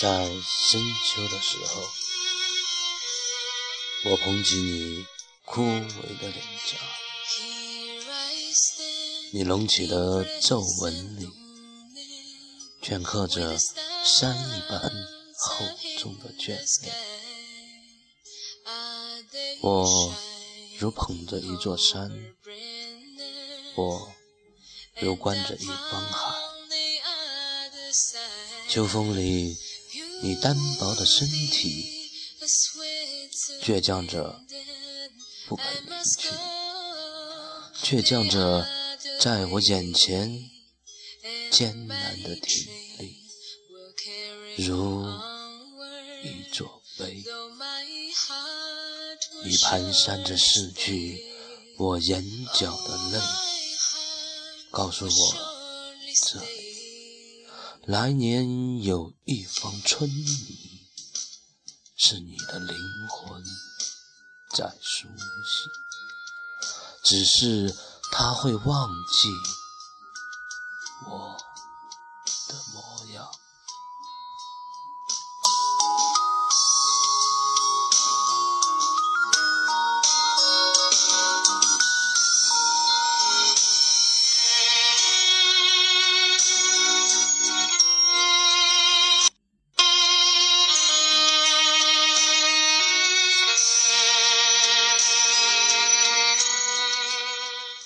在深秋的时候，我捧起你枯萎的脸颊，你隆起的皱纹里，镌刻着山一般厚重的眷恋。我如捧着一座山，我如观着一方海。秋风里，你单薄的身体倔强着不肯离去，倔强着在我眼前艰难的挺立，如一座碑。你蹒跚着拭去我眼角的泪，告诉我这来年有一方春泥，是你的灵魂在苏醒，只是他会忘记我的模样。